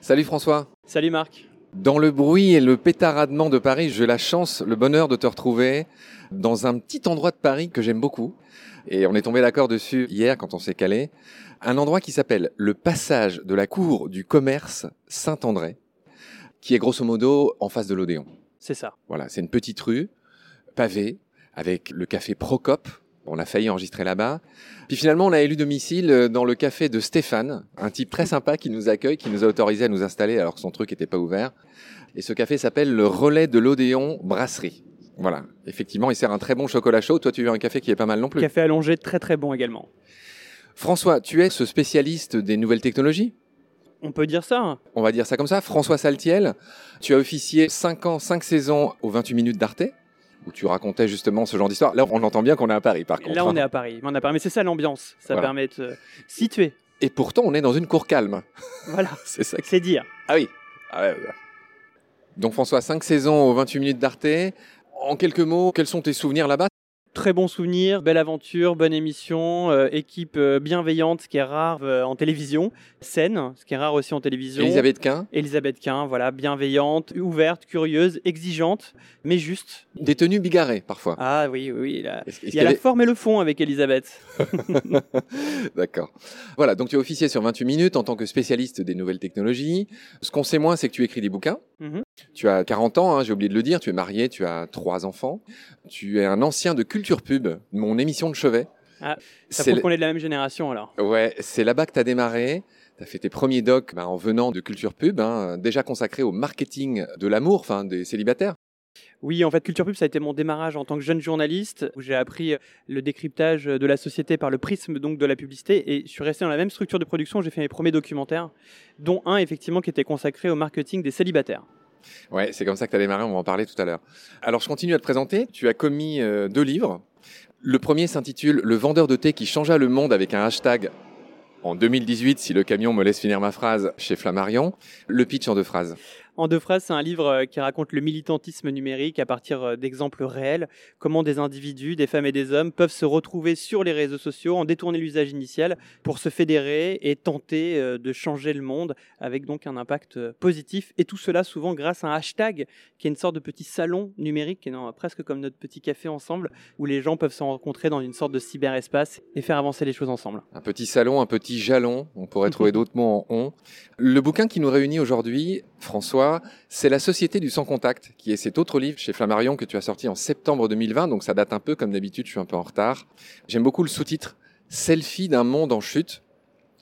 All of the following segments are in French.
Salut François. Salut Marc. Dans le bruit et le pétaradement de Paris, j'ai la chance, le bonheur de te retrouver dans un petit endroit de Paris que j'aime beaucoup. Et on est tombé d'accord dessus hier quand on s'est calé. Un endroit qui s'appelle le passage de la cour du commerce Saint-André, qui est grosso modo en face de l'Odéon. C'est ça. Voilà, c'est une petite rue pavée avec le café Procope. On a failli enregistrer là-bas. Puis finalement, on a élu domicile dans le café de Stéphane, un type très sympa qui nous accueille, qui nous a autorisé à nous installer alors que son truc n'était pas ouvert. Et ce café s'appelle le Relais de l'Odéon Brasserie. Voilà, effectivement, il sert un très bon chocolat chaud. Toi, tu veux un café qui est pas mal non plus. Café allongé, très très bon également. François, tu es ce spécialiste des nouvelles technologies? On peut dire ça. On va dire ça comme ça. François Saltiel, tu as officié 5 ans, 5 saisons aux 28 minutes d'Arte où tu racontais justement ce genre d'histoire. Là, on entend bien qu'on est à Paris, par contre. Là, on hein. est à Paris. On est à Paris. Mais c'est ça l'ambiance. Ça Voilà. permet de se situer. Et pourtant, on est dans une cour calme. Voilà. C'est ça. qui- C'est dire. Ah oui. Ah ouais, ouais. Donc François, 5 saisons aux 28 minutes d'Arte. En quelques mots, quels sont tes souvenirs là-bas? Très bon souvenir, belle aventure, bonne émission, euh, équipe euh, bienveillante, ce qui est rare euh, en télévision, saine, ce qui est rare aussi en télévision. Elisabeth Quint, Elisabeth Quint, voilà, bienveillante, ouverte, curieuse, exigeante, mais juste. des tenues bigarrées parfois. Ah oui, oui, là. Il y a y la avait- forme et le fond avec Elisabeth. D'accord. Voilà, donc tu as officié sur 28 minutes en tant que spécialiste des nouvelles technologies. Ce qu'on sait moins, c'est que tu écris des bouquins. Mhm. Tu as 40 ans, hein, j'ai oublié de le dire, tu es marié, tu as trois enfants. Tu es un ancien de Culture Pub, mon émission de chevet. Ah, Ça C'est prouve qu'on est de la même génération alors. Ouais, c'est là-bas que tu as démarré. Tu as fait tes premiers docs bah, en venant de Culture Pub, hein, déjà consacré au marketing de l'amour, enfin des célibataires. Oui, en fait, Culture Pub, ça a été mon démarrage en tant que jeune journaliste, où j'ai appris le décryptage de la société par le prisme donc de la publicité, et je suis resté dans la même structure de production. J'ai fait mes premiers documentaires, dont un effectivement qui était consacré au marketing des célibataires. Ouais, c'est comme ça que tu as démarré, on va en parler tout à l'heure. Alors je continue à te présenter. Tu as commis euh, deux livres. Le premier s'intitule Le vendeur de thé qui changea le monde avec un hashtag en 2018, si le camion me laisse finir ma phrase, chez Flammarion. Le pitch en deux phrases. En deux phrases, c'est un livre euh, qui raconte le militantisme numérique à partir euh, d'exemples réels, comment des individus, des femmes et des hommes peuvent se retrouver sur les réseaux sociaux, en détourner l'usage initial pour se fédérer et tenter euh, de changer le monde avec donc un impact positif. Et tout cela souvent grâce à un hashtag qui est une sorte de petit salon numérique, non, presque comme notre petit café ensemble, où les gens peuvent se rencontrer dans une sorte de cyberespace et faire avancer les choses ensemble. Un petit salon, un petit jalon. On pourrait trouver d'autres mots en on. Le bouquin qui nous réunit aujourd'hui, François, c'est La Société du Sans Contact, qui est cet autre livre chez Flammarion que tu as sorti en septembre 2020. Donc ça date un peu, comme d'habitude, je suis un peu en retard. J'aime beaucoup le sous-titre Selfie d'un monde en chute.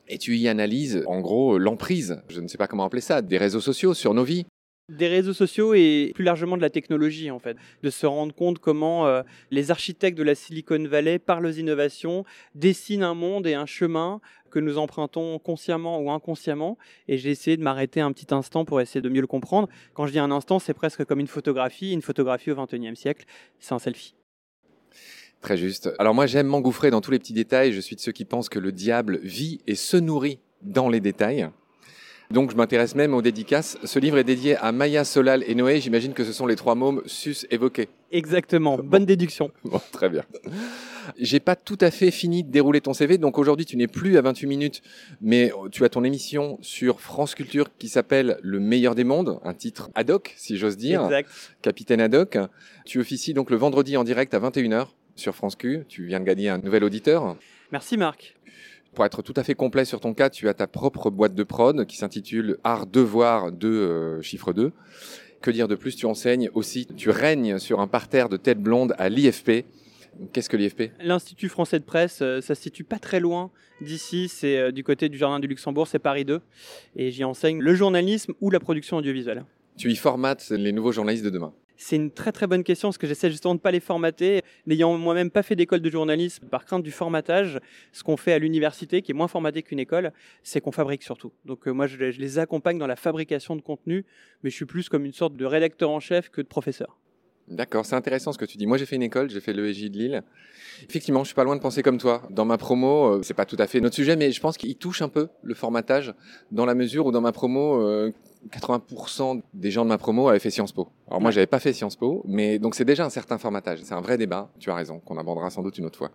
Et tu y analyses, en gros, l'emprise, je ne sais pas comment appeler ça, des réseaux sociaux sur nos vies. Des réseaux sociaux et plus largement de la technologie en fait, de se rendre compte comment euh, les architectes de la Silicon Valley par leurs innovations dessinent un monde et un chemin que nous empruntons consciemment ou inconsciemment et j'ai essayé de m'arrêter un petit instant pour essayer de mieux le comprendre. Quand je dis un instant, c'est presque comme une photographie, une photographie au XXIe siècle, c'est un selfie. Très juste. Alors moi, j'aime m'engouffrer dans tous les petits détails. Je suis de ceux qui pensent que le diable vit et se nourrit dans les détails. Donc je m'intéresse même aux dédicaces. Ce livre est dédié à Maya, Solal et Noé. J'imagine que ce sont les trois mômes sus évoqués. Exactement, bonne déduction. Bon, très bien. J'ai pas tout à fait fini de dérouler ton CV, donc aujourd'hui tu n'es plus à 28 minutes, mais tu as ton émission sur France Culture qui s'appelle Le meilleur des mondes, un titre ad hoc, si j'ose dire, Exact. capitaine ad hoc. Tu officies donc le vendredi en direct à 21h sur France Q. Tu viens de gagner un nouvel auditeur. Merci Marc. Pour être tout à fait complet sur ton cas, tu as ta propre boîte de prod qui s'intitule Art Devoir de euh, chiffre 2. Que dire de plus? Tu enseignes aussi, tu règnes sur un parterre de têtes blondes à l'IFP. Qu'est-ce que l'IFP L'Institut français de presse, euh, ça se situe pas très loin d'ici, c'est euh, du côté du Jardin du Luxembourg, c'est Paris 2, et j'y enseigne le journalisme ou la production audiovisuelle. Tu y formates les nouveaux journalistes de demain. C'est une très très bonne question parce que j'essaie justement de ne pas les formater. N'ayant moi-même pas fait d'école de journalisme, par crainte du formatage, ce qu'on fait à l'université, qui est moins formaté qu'une école, c'est qu'on fabrique surtout. Donc euh, moi je, je les accompagne dans la fabrication de contenu, mais je suis plus comme une sorte de rédacteur en chef que de professeur. D'accord, c'est intéressant ce que tu dis. Moi, j'ai fait une école, j'ai fait l'EJ de Lille. Effectivement, je suis pas loin de penser comme toi. Dans ma promo, euh, c'est pas tout à fait notre sujet, mais je pense qu'il touche un peu le formatage dans la mesure où dans ma promo, euh, 80% des gens de ma promo avaient fait Sciences Po. Alors moi, j'avais pas fait Sciences Po, mais donc c'est déjà un certain formatage. C'est un vrai débat. Tu as raison, qu'on abordera sans doute une autre fois.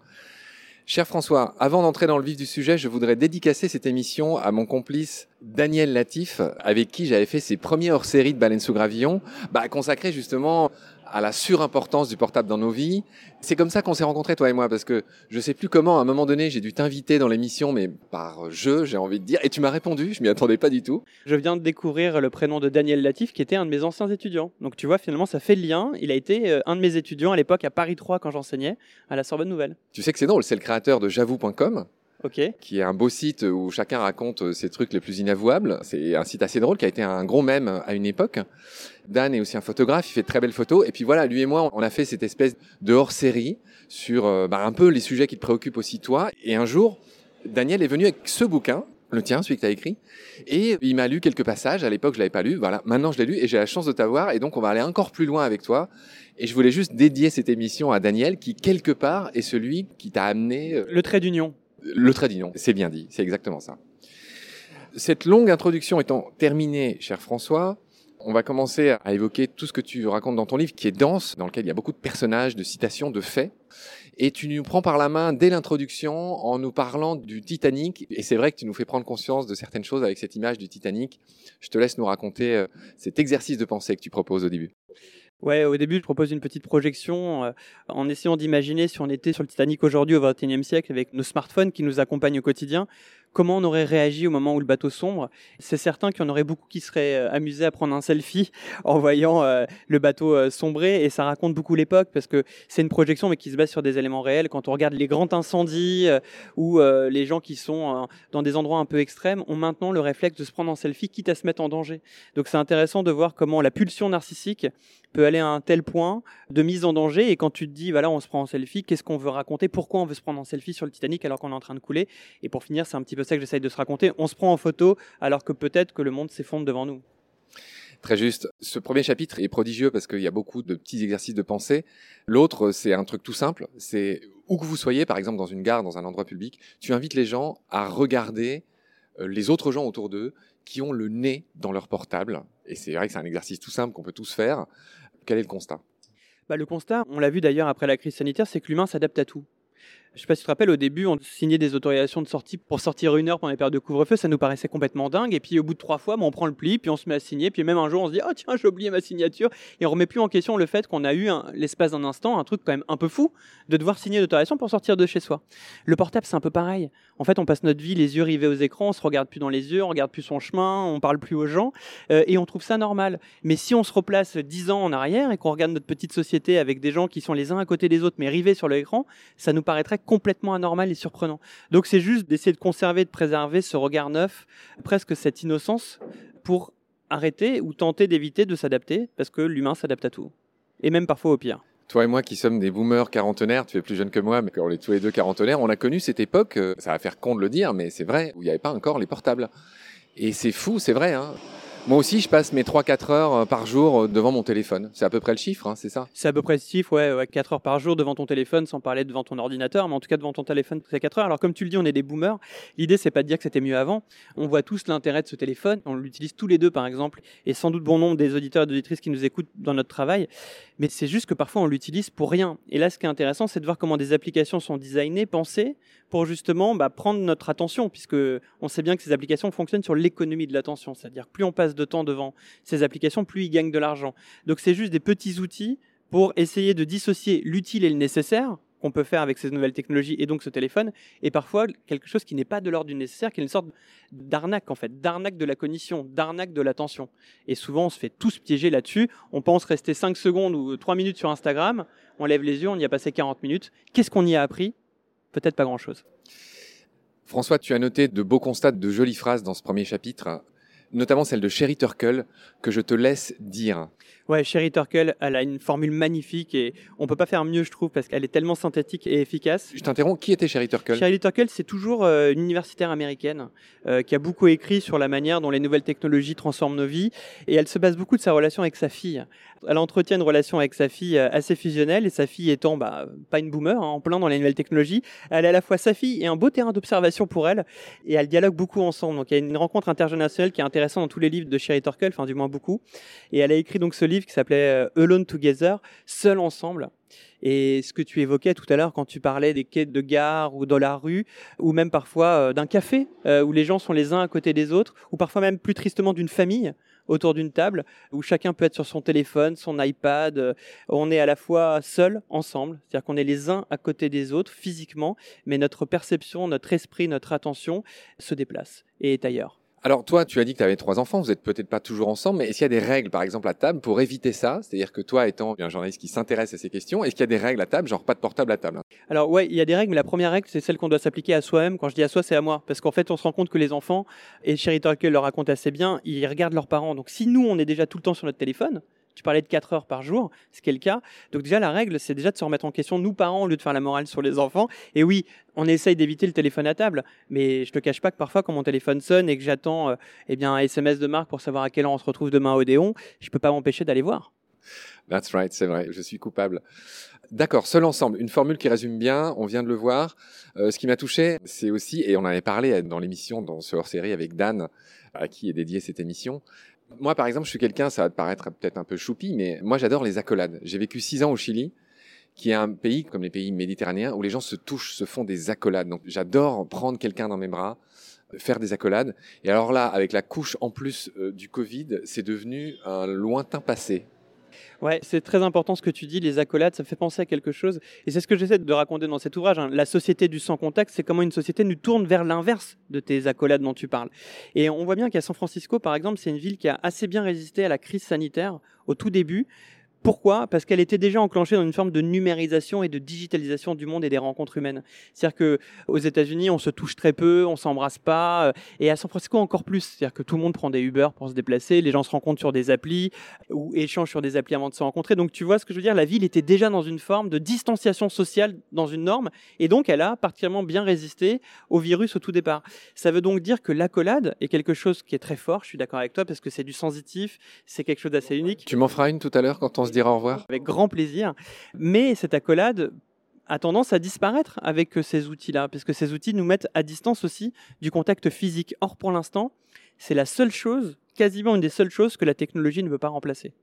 Cher François, avant d'entrer dans le vif du sujet, je voudrais dédicacer cette émission à mon complice Daniel Latif, avec qui j'avais fait ses premiers hors-série de Baleine sous Gravillon, bah, consacré justement à la surimportance du portable dans nos vies. C'est comme ça qu'on s'est rencontrés, toi et moi, parce que je sais plus comment, à un moment donné, j'ai dû t'inviter dans l'émission, mais par jeu, j'ai envie de dire, et tu m'as répondu, je m'y attendais pas du tout. Je viens de découvrir le prénom de Daniel Latif, qui était un de mes anciens étudiants. Donc tu vois, finalement, ça fait le lien. Il a été euh, un de mes étudiants à l'époque à Paris 3 quand j'enseignais, à la Sorbonne Nouvelle. Tu sais que c'est drôle, c'est le créateur de j'avoue.com. Ok. qui est un beau site où chacun raconte euh, ses trucs les plus inavouables. C'est un site assez drôle qui a été un gros mème à une époque. Dan est aussi un photographe, il fait de très belles photos. Et puis voilà, lui et moi, on a fait cette espèce de hors-série sur euh, bah, un peu les sujets qui te préoccupent aussi toi. Et un jour, Daniel est venu avec ce bouquin, le tien, celui que tu as écrit, et il m'a lu quelques passages. À l'époque, je l'avais pas lu. Voilà, maintenant je l'ai lu et j'ai la chance de t'avoir. Et donc, on va aller encore plus loin avec toi. Et je voulais juste dédier cette émission à Daniel, qui quelque part est celui qui t'a amené euh, Le trait d'union. Le trait d'union. C'est bien dit, c'est exactement ça. Cette longue introduction étant terminée, cher François, on va commencer à évoquer tout ce que tu racontes dans ton livre, qui est dense, dans lequel il y a beaucoup de personnages, de citations, de faits. Et tu nous prends par la main dès l'introduction en nous parlant du Titanic. Et c'est vrai que tu nous fais prendre conscience de certaines choses avec cette image du Titanic. Je te laisse nous raconter euh, cet exercice de pensée que tu proposes au début. Ouais, au début, je propose une petite projection euh, en essayant d'imaginer si on était sur le Titanic aujourd'hui au XXIe siècle avec nos smartphones qui nous accompagnent au quotidien, comment on aurait réagi au moment où le bateau sombre. C'est certain qu'il y en aurait beaucoup qui seraient euh, amusés à prendre un selfie en voyant euh, le bateau euh, sombrer et ça raconte beaucoup l'époque parce que c'est une projection mais qui se base sur des éléments réels. Quand on regarde les grands incendies ou les gens qui sont dans des endroits un peu extrêmes ont maintenant le réflexe de se prendre en selfie quitte à se mettre en danger. Donc c'est intéressant de voir comment la pulsion narcissique peut aller à un tel point de mise en danger et quand tu te dis voilà on se prend en selfie qu'est-ce qu'on veut raconter? Pourquoi on veut se prendre en selfie sur le Titanic alors qu'on est en train de couler? Et pour finir c'est un petit peu ça que j'essaye de se raconter on se prend en photo alors que peut-être que le monde s'effondre devant nous Très juste. Ce premier chapitre est prodigieux parce qu'il y a beaucoup de petits exercices de pensée. L'autre, c'est un truc tout simple. C'est où que vous soyez, par exemple dans une gare, dans un endroit public, tu invites les gens à regarder euh, les autres gens autour d'eux qui ont le nez dans leur portable. Et c'est vrai que c'est un exercice tout simple qu'on peut tous faire. Quel est le constat? Bah, le constat, on l'a vu d'ailleurs après la crise sanitaire, c'est que l'humain s'adapte à tout. Je sais pas si tu te rappelles, au début, on signait des autorisations de sortie pour sortir une heure pendant les périodes de couvre-feu, ça nous paraissait complètement dingue. Et puis au bout de trois fois, on prend le pli, puis on se met à signer, puis même un jour, on se dit, oh tiens, j'ai oublié ma signature, et on remet plus en question le fait qu'on a eu l'espace d'un instant, un truc quand même un peu fou, de devoir signer l'autorisation pour sortir de chez soi. Le portable, c'est un peu pareil. En fait, on passe notre vie les yeux rivés aux écrans, on se regarde plus dans les yeux, on regarde plus son chemin, on parle plus aux gens, euh, et on trouve ça normal. Mais si on se replace dix ans en arrière et qu'on regarde notre petite société avec des gens qui sont les uns à côté des autres, mais rivés sur l'écran, ça nous paraîtrait complètement anormal et surprenant. Donc c'est juste d'essayer de conserver, de préserver ce regard neuf, presque cette innocence, pour arrêter ou tenter d'éviter de s'adapter, parce que l'humain s'adapte à tout. Et même parfois au pire. Toi et moi qui sommes des boomers quarantenaires, tu es plus jeune que moi, mais on est tous les deux quarantenaires, on a connu cette époque, euh, ça va faire con de le dire, mais c'est vrai, où il n'y avait pas encore les portables. Et c'est fou, c'est vrai. Hein. Moi aussi, je passe mes 3-4 heures euh, par jour euh, devant mon téléphone. C'est à peu près le chiffre, hein, c'est ça? C'est à peu près ce chiffre, ouais, ouais, 4 heures par jour devant ton téléphone, sans parler devant ton ordinateur, mais en tout cas devant ton téléphone, c'est 4 heures. Alors comme tu le dis, on est des boomers. L'idée, c'est pas de dire que c'était mieux avant. On voit tous l'intérêt de ce téléphone. On l'utilise tous les deux, par exemple, et sans doute bon nombre des auditeurs et d'auditrices qui nous écoutent dans notre travail. Mais c'est juste que parfois, on l'utilise pour rien. Et là, ce qui est intéressant, c'est de voir comment des applications sont designées, pensées, pour justement bah, prendre notre attention, puisque on sait bien que ces applications fonctionnent sur l'économie de l'attention. C'est-à-dire, plus on passe de temps devant ces applications, plus ils gagnent de l'argent. Donc c'est juste des petits outils pour essayer de dissocier l'utile et le nécessaire qu'on peut faire avec ces nouvelles technologies et donc ce téléphone, et parfois quelque chose qui n'est pas de l'ordre du nécessaire, qui est une sorte d'arnaque en fait, d'arnaque de la cognition, d'arnaque de l'attention. Et souvent on se fait tous piéger là-dessus, on pense rester 5 secondes ou 3 minutes sur Instagram, on lève les yeux, on y a passé 40 minutes, qu'est-ce qu'on y a appris? Peut-être pas grand-chose. François, tu as noté de beaux constats, de jolies phrases dans ce premier chapitre, notamment celle de Sherry Turkle, que je te laisse dire. Ouais, Sherry Turkle, elle a une formule magnifique et on peut pas faire mieux, je trouve, parce qu'elle est tellement synthétique et efficace. Je t'interromps, qui était Sherry Turkle? Sherry Turkle, c'est toujours euh, une universitaire américaine euh, qui a beaucoup écrit sur la manière dont les nouvelles technologies transforment nos vies et elle se base beaucoup de sa relation avec sa fille. Elle entretient une relation avec sa fille euh, assez fusionnelle et sa fille étant bah, pas une boomer, hein, en plein dans les nouvelles technologies, elle est à la fois sa fille et un beau terrain d'observation pour elle et elle dialogue beaucoup ensemble. Donc il y a une rencontre intergénérationnelle qui est intéressant dans tous les livres de Sherry Turkle, enfin du moins beaucoup. Et elle a écrit donc ce livre qui s'appelait euh, Alone Together, Seul ensemble. Et ce que tu évoquais tout à l'heure quand tu parlais des quais de gare ou dans la rue, ou même parfois euh, d'un café, euh, où les gens sont les uns à côté des autres, ou parfois même plus tristement d'une famille autour d'une table, où chacun peut être sur son téléphone, son iPad, on est à la fois seul, ensemble, c'est-à-dire qu'on est les uns à côté des autres physiquement, mais notre perception, notre esprit, notre attention se déplace et est ailleurs. Alors toi, tu as dit que tu avais trois enfants, vous êtes peut-être pas toujours ensemble, mais est-ce qu'il y a des règles, par exemple, à table pour éviter ça? C'est-à-dire que toi, étant un journaliste qui s'intéresse à ces questions, est-ce qu'il y a des règles à table, genre pas de portable à table? Alors ouais, il y a des règles, mais la première règle, c'est celle qu'on doit s'appliquer à soi-même. Quand je dis à soi, c'est à moi, parce qu'en fait, on se rend compte que les enfants, et Sherry Turkle le raconte assez bien, ils regardent leurs parents. Donc si nous, on est déjà tout le temps sur notre téléphone, tu parlais de 4 heures par jour, ce qui est le cas. Donc déjà, la règle, c'est déjà de se remettre en question, nous parents, au lieu de faire la morale sur les enfants. Et oui, on essaye d'éviter le téléphone à table, mais je te cache pas que parfois, quand mon téléphone sonne et que j'attends euh, eh bien, un SMS de Marc pour savoir à quelle heure on se retrouve demain au Odéon, je peux pas m'empêcher d'aller voir. That's right, c'est vrai, je suis coupable. D'accord, seul ensemble, une formule qui résume bien, on vient de le voir. Euh, ce qui m'a touché, c'est aussi, et on en avait parlé dans l'émission, dans ce hors-série avec Dan, à qui est dédiée cette émission, moi, par exemple, je suis quelqu'un, ça va te paraître peut-être un peu choupi, mais moi, j'adore les accolades. J'ai vécu six ans au Chili, qui est un pays comme les pays méditerranéens où les gens se touchent, se font des accolades. Donc, j'adore prendre quelqu'un dans mes bras, faire des accolades. Et alors là, avec la couche en plus euh, du Covid, c'est devenu un lointain passé. Ouais, c'est très important ce que tu dis, les accolades, ça fait penser à quelque chose. Et c'est ce que j'essaie de raconter dans cet ouvrage. Hein. La société du sans contact, c'est comment une société nous tourne vers l'inverse de tes accolades dont tu parles. Et on voit bien qu'à San Francisco, par exemple, c'est une ville qui a assez bien résisté à la crise sanitaire au tout début. Pourquoi? Parce qu'elle était déjà enclenchée dans une forme de numérisation et de digitalisation du monde et des rencontres humaines. C'est-à-dire que aux États-Unis, on se touche très peu, on s'embrasse pas, euh, et à San Francisco encore plus. C'est-à-dire que tout le monde prend des Uber pour se déplacer, les gens se rencontrent sur des applis ou échangent sur des applis avant de se rencontrer. Donc tu vois ce que je veux dire? La ville était déjà dans une forme de distanciation sociale, dans une norme, et donc elle a particulièrement bien résisté au virus au tout départ. Ça veut donc dire que l'accolade est quelque chose qui est très fort. Je suis d'accord avec toi parce que c'est du sensitif, c'est quelque chose d'assez unique. Tu m'en feras une tout à l'heure quand on se au revoir Avec grand plaisir. Mais cette accolade a tendance à disparaître avec ces outils-là, parce que ces outils nous mettent à distance aussi du contact physique. Or, pour l'instant, c'est la seule chose, quasiment une des seules choses que la technologie ne veut pas remplacer.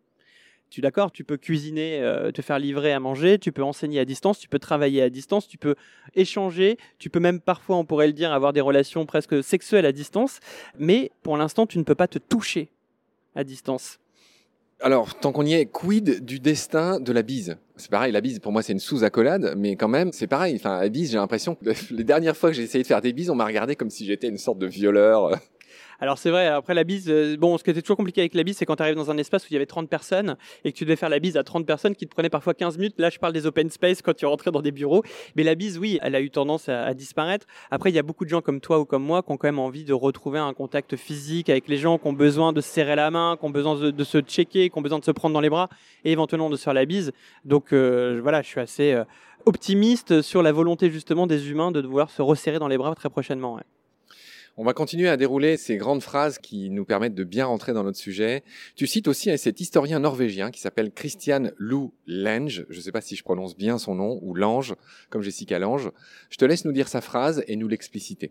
Tu es d'accord? Tu peux cuisiner, euh, te faire livrer à manger, tu peux enseigner à distance, tu peux travailler à distance, tu peux échanger, tu peux même parfois, on pourrait le dire, avoir des relations presque sexuelles à distance, mais pour l'instant, tu ne peux pas te toucher à distance. Alors, tant qu'on y est, quid du destin de la bise? C'est pareil, la bise, pour moi, c'est une sous-accolade, mais quand même, c'est pareil. Enfin, la bise, j'ai l'impression que les dernières fois que j'ai essayé de faire des bises, on m'a regardé comme si j'étais une sorte de violeur. Alors c'est vrai, après la bise, euh, bon, ce qui était toujours compliqué avec la bise, c'est quand tu arrives dans un espace où il y avait 30 personnes et que tu devais faire la bise à 30 personnes qui te prenaient parfois 15 minutes. Là, je parle des open space quand tu rentrais dans des bureaux. Mais la bise, oui, elle a eu tendance à, disparaître. Après, il y a beaucoup de gens comme toi ou comme moi qui ont quand même envie de retrouver un contact physique avec les gens, qui ont besoin de se serrer la main, qui ont besoin de, se checker, qui ont besoin de se prendre dans les bras et éventuellement de se faire la bise. Donc euh, voilà, je suis assez euh, optimiste sur la volonté justement des humains de devoir se resserrer dans les bras très prochainement. On va continuer à dérouler ces grandes phrases qui nous permettent de bien rentrer dans notre sujet. Tu cites aussi cet historien norvégien qui s'appelle Christian Lou Lange. Je ne sais pas si je prononce bien son nom, ou Lange, comme Jessica Lange. Je te laisse nous dire sa phrase et nous l'expliciter.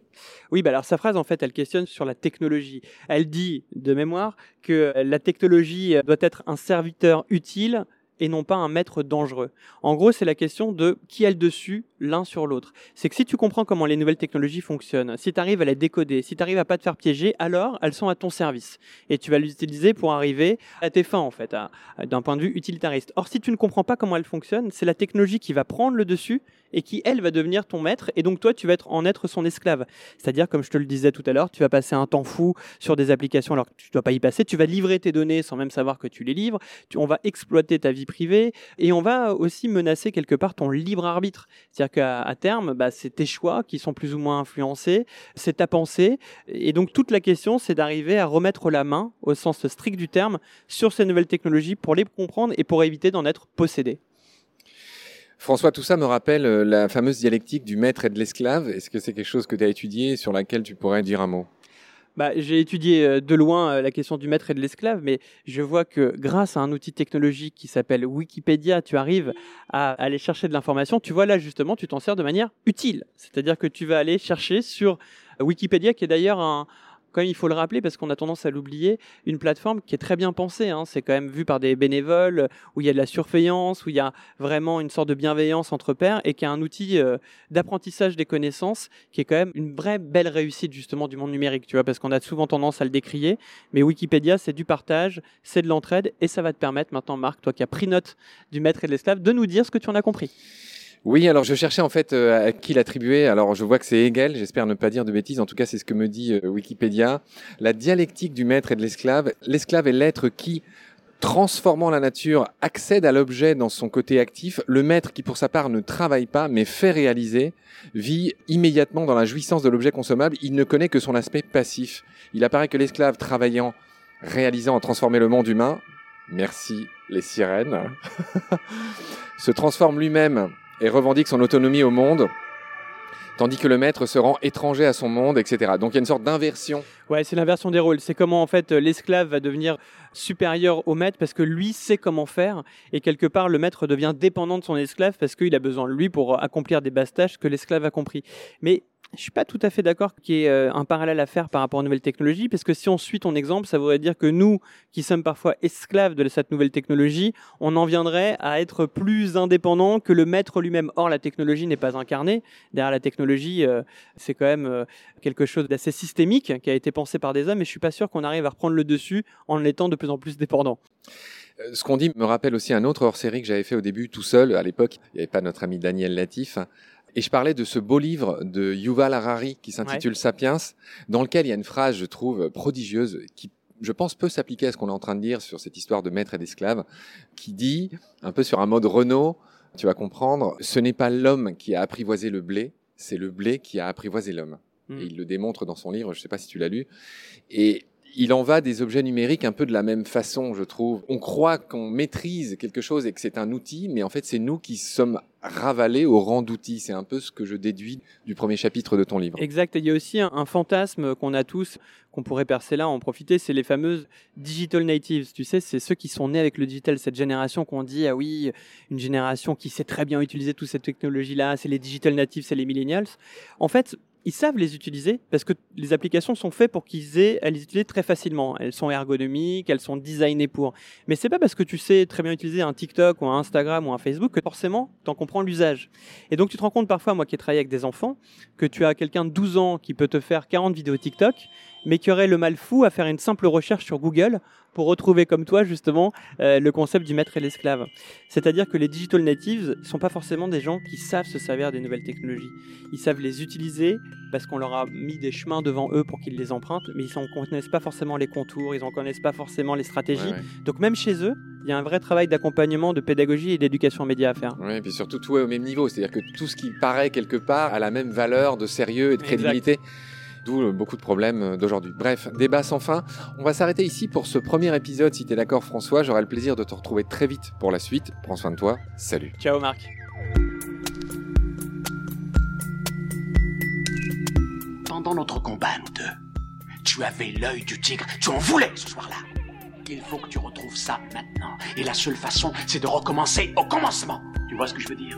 Oui, bah alors sa phrase, en fait, elle questionne sur la technologie. Elle dit, de mémoire, que la technologie doit être un serviteur utile et non pas un maître dangereux. En gros, c'est la question de qui a le dessus l'un sur l'autre. C'est que si tu comprends comment les nouvelles technologies fonctionnent, si tu arrives à les décoder, si tu arrives à pas te faire piéger, alors elles sont à ton service. Et tu vas les utiliser pour arriver à tes fins, en fait, d'un point de vue utilitariste. Or, si tu ne comprends pas comment elles fonctionnent, c'est la technologie qui va prendre le dessus et qui, elle, va devenir ton maître. Et donc, toi, tu vas être, en être son esclave. C'est-à-dire, comme je te le disais tout à l'heure, tu vas passer un temps fou sur des applications alors que tu ne dois pas y passer. Tu vas livrer tes données sans même savoir que tu les livres. on va exploiter ta vie privée et on va aussi menacer quelque part ton libre arbitre. C'est-à-dire qu'à terme, bah, c'est tes choix qui sont plus ou moins influencés, c'est ta pensée. Et donc, toute la question, c'est d'arriver à remettre la main, au sens strict du terme, sur ces nouvelles technologies pour les comprendre et pour éviter d'en être possédé. François, tout ça me rappelle euh, la fameuse dialectique du maître et de l'esclave. Est-ce que c'est quelque chose que tu as étudié sur laquelle tu pourrais dire un mot? Bah, J'ai étudié euh, de loin euh, la question du maître et de l'esclave, mais je vois que grâce à un outil technologique qui s'appelle Wikipédia, tu arrives à aller chercher de l'information. Tu vois là justement, tu t'en sers de manière utile. C'est-à-dire que tu vas aller chercher sur Wikipédia, qui est d'ailleurs un, quand même, il faut le rappeler parce qu'on a tendance à l'oublier, une plateforme qui est très bien pensée. Hein. C'est quand même vu par des bénévoles, où il y a de la surveillance, où il y a vraiment une sorte de bienveillance entre pairs et qui est un outil euh, d'apprentissage des connaissances qui est quand même une vraie belle réussite justement du monde numérique, tu vois, parce qu'on a souvent tendance à le décrier. Mais Wikipédia, c'est du partage, c'est de l'entraide et ça va te permettre maintenant, Marc, toi qui as pris note du maître et de l'esclave, de nous dire ce que tu en as compris. Oui, alors je cherchais en fait euh, à qui l'attribuer. Alors je vois que c'est Hegel, j'espère ne pas dire de bêtises, en tout cas c'est ce que me dit euh, Wikipédia. La dialectique du maître et de l'esclave. L'esclave est l'être qui, transformant la nature, accède à l'objet dans son côté actif. Le maître qui pour sa part ne travaille pas mais fait réaliser, vit immédiatement dans la jouissance de l'objet consommable. Il ne connaît que son aspect passif. Il apparaît que l'esclave travaillant, réalisant à transformer le monde humain, merci les sirènes, se transforme lui-même et revendique son autonomie au monde, tandis que le maître se rend étranger à son monde, etc. Donc il y a une sorte d'inversion. Ouais, c'est l'inversion des rôles. C'est comment en fait l'esclave va devenir supérieur au maître parce que lui sait comment faire et quelque part le maître devient dépendant de son esclave parce qu'il a besoin de lui pour accomplir des basses tâches que l'esclave a compris. Mais je suis pas tout à fait d'accord qu'il y ait euh, un parallèle à faire par rapport aux nouvelles technologies, parce que si on suit ton exemple, ça voudrait dire que nous, qui sommes parfois esclaves de cette nouvelle technologie, on en viendrait à être plus indépendants que le maître lui-même. Or, la technologie n'est pas incarnée. Derrière la technologie, euh, c'est quand même euh, quelque chose d'assez systémique qui a été pensé par des hommes, et je suis pas sûr qu'on arrive à reprendre le dessus en étant de plus en plus dépendant. Ce qu'on dit me rappelle aussi un autre hors-série que j'avais fait au début tout seul. À l'époque, il n'y avait pas notre ami Daniel Latif. Et je parlais de ce beau livre de Yuval Harari qui s'intitule Sapiens, dans lequel il y a une phrase, je trouve, prodigieuse, qui, je pense, peut s'appliquer à ce qu'on est en train de dire sur cette histoire de maître et d'esclave, qui dit, un peu sur un mode Renault, tu vas comprendre, ce n'est pas l'homme qui a apprivoisé le blé, c'est le blé qui a apprivoisé l'homme. Hmm. Et il le démontre dans son livre, je ne sais pas si tu l'as lu. Et il en va des objets numériques un peu de la même façon, je trouve. On croit qu'on maîtrise quelque chose et que c'est un outil, mais en fait, c'est nous qui sommes ravalés au rang d'outil. C'est un peu ce que je déduis du premier chapitre de ton livre. Exact. il y a aussi un, fantasme qu'on a tous, qu'on pourrait percer là, en profiter, c'est les fameuses digital natives. Tu sais, c'est ceux qui sont nés avec le digital, cette génération qu'on dit, ah oui, une génération qui sait très bien utiliser toute cette technologie-là, c'est les digital natives, c'est les millennials. En fait, ils savent les utiliser parce que les applications sont faites pour qu'ils aient à les utiliser très facilement. Elles sont ergonomiques, elles sont designées pour. Mais c'est pas parce que tu sais très bien utiliser un TikTok ou un Instagram ou un Facebook que forcément tu en comprends l'usage. Et donc tu te rends compte parfois, moi qui ai travaillé avec des enfants, que tu as quelqu'un de 12 ans qui peut te faire 40 vidéos TikTok, mais qui aurait le mal fou à faire une simple recherche sur Google pour retrouver comme toi justement euh, le concept du maître et l'esclave. C'est-à-dire que les digital natives ne sont pas forcément des gens qui savent se servir des nouvelles technologies. Ils savent les utiliser parce qu'on leur a mis des chemins devant eux pour qu'ils les empruntent, mais ils ne connaissent pas forcément les contours, ils ne connaissent pas forcément les stratégies. Donc même chez eux, il y a un vrai travail d'accompagnement, de pédagogie et d'éducation média à faire. Oui, et puis surtout tout est au même niveau, c'est-à-dire que tout ce qui paraît quelque part a la même valeur de sérieux et de crédibilité. D'où euh, beaucoup de problèmes euh, d'aujourd'hui. Bref, débat sans fin. On va s'arrêter ici pour ce premier épisode. Si tu es d'accord, François, j'aurai le plaisir de te retrouver très vite pour la suite. Prends soin de toi. Salut. Ciao, Marc. Pendant notre combat, nous deux, tu avais l'œil du tigre. Tu en voulais ce soir-là. Il faut que tu retrouves ça maintenant. Et la seule façon, c'est de recommencer au commencement. Tu vois ce que je veux dire?